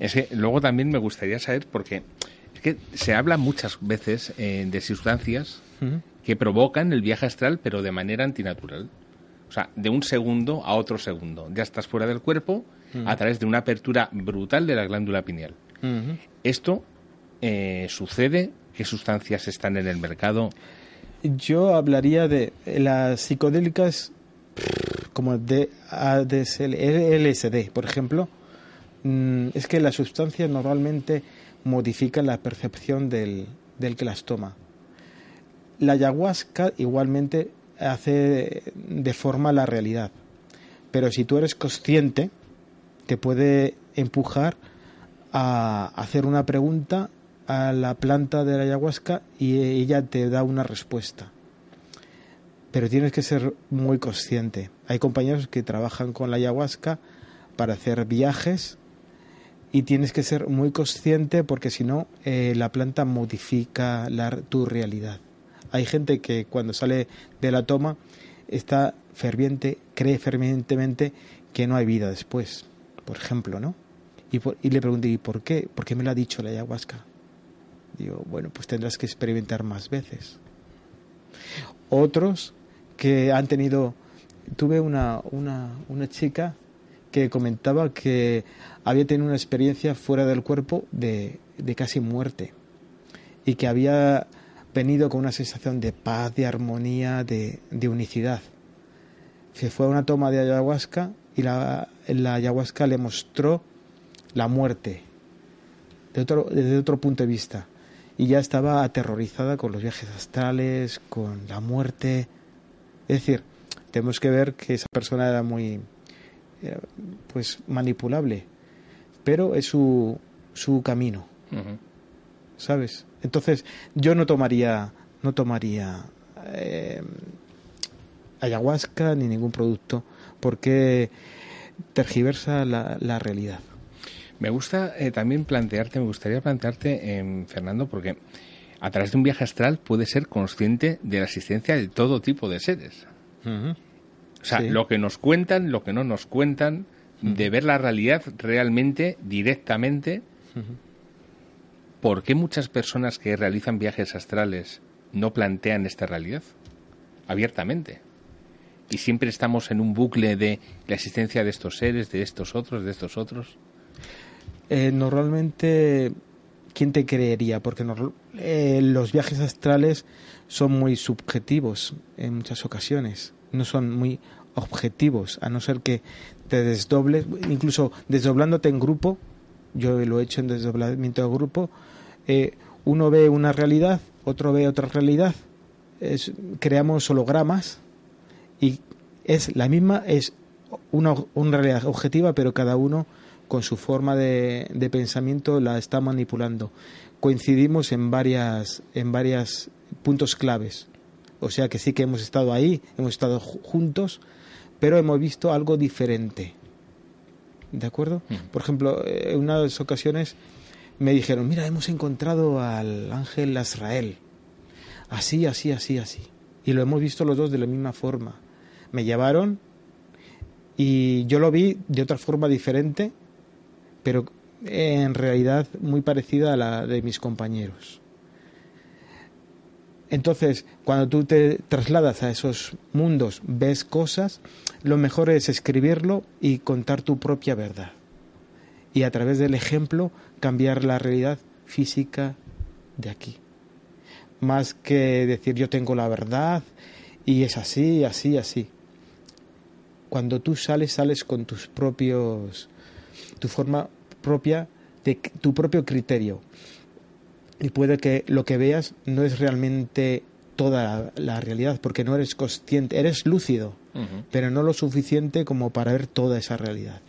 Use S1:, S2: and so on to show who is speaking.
S1: Es que luego también me gustaría saber, porque es que se habla muchas veces eh, de sustancias que provocan el viaje astral, pero de manera antinatural. O sea, de un segundo a otro segundo. Ya estás fuera del cuerpo a través de una apertura brutal de la glándula pineal. ¿Esto eh, sucede? ¿Qué sustancias están en el mercado?
S2: Yo hablaría de las psicodélicas como de LSD, por ejemplo. Mm, es que las sustancias normalmente modifican la percepción del, del que las toma. La ayahuasca igualmente hace deforma la realidad, pero si tú eres consciente te puede empujar a hacer una pregunta a la planta de la ayahuasca y ella te da una respuesta. Pero tienes que ser muy consciente. Hay compañeros que trabajan con la ayahuasca para hacer viajes y tienes que ser muy consciente porque si no eh, la planta modifica tu realidad. Hay gente que cuando sale de la toma está ferviente, cree fervientemente que no hay vida después, por ejemplo, ¿no? Y, y le pregunté, ¿y por qué? ¿Por qué me lo ha dicho la ayahuasca? Digo, bueno, pues tendrás que experimentar más veces. Otros que han tenido, tuve una, una, una chica que comentaba que había tenido una experiencia fuera del cuerpo de, de casi muerte y que había venido con una sensación de paz, de armonía, de, de unicidad. Se fue a una toma de ayahuasca y la, la ayahuasca le mostró la muerte otro, desde otro punto de vista y ya estaba aterrorizada con los viajes astrales, con la muerte. Es decir, tenemos que ver que esa persona era muy pues manipulable, pero es su, su camino. ¿Sabes? Entonces, yo no tomaría no tomaría eh, ayahuasca ni ningún producto porque tergiversa la, la realidad.
S1: Me gusta eh, también plantearte, me gustaría plantearte, eh, Fernando, porque a través de un viaje astral puede ser consciente de la existencia de todo tipo de seres. O sea, lo que nos cuentan, lo que no nos cuentan, de ver la realidad realmente, directamente. ¿Por qué muchas personas que realizan viajes astrales no plantean esta realidad abiertamente? Y siempre estamos en un bucle de la existencia de estos seres, de estos otros, de estos otros.
S2: Eh, normalmente, ¿quién te creería? Porque eh, los viajes astrales son muy subjetivos en muchas ocasiones, no son muy objetivos, a no ser que te desdobles, incluso desdoblándote en grupo, yo lo he hecho en desdoblamiento de grupo, eh, uno ve una realidad, otro ve otra realidad, creamos hologramas y es la misma, es una, una realidad objetiva, pero cada uno con su forma de, pensamiento la está manipulando. Coincidimos en varias, en varias puntos claves. O sea que sí que hemos estado ahí, hemos estado juntos, pero hemos visto algo diferente. ¿De acuerdo? Mm. Por ejemplo, en unas ocasiones me dijeron, mira, hemos encontrado al ángel Azrael. Así, así, así, así. Y lo hemos visto los dos de la misma forma. Me llevaron y yo lo vi de otra forma diferente pero en realidad muy parecida a la de mis compañeros. Entonces, cuando tú te trasladas a esos mundos, ves cosas, lo mejor es escribirlo y contar tu propia verdad. Y a través del ejemplo cambiar la realidad física de aquí. Más que decir yo tengo la verdad y es así, así, así. Cuando tú sales, sales con tus propios tu forma propia, de tu propio criterio. Y puede que lo que veas no es realmente toda la, realidad, porque no eres consciente, eres lúcido, pero no lo suficiente como para ver toda esa realidad.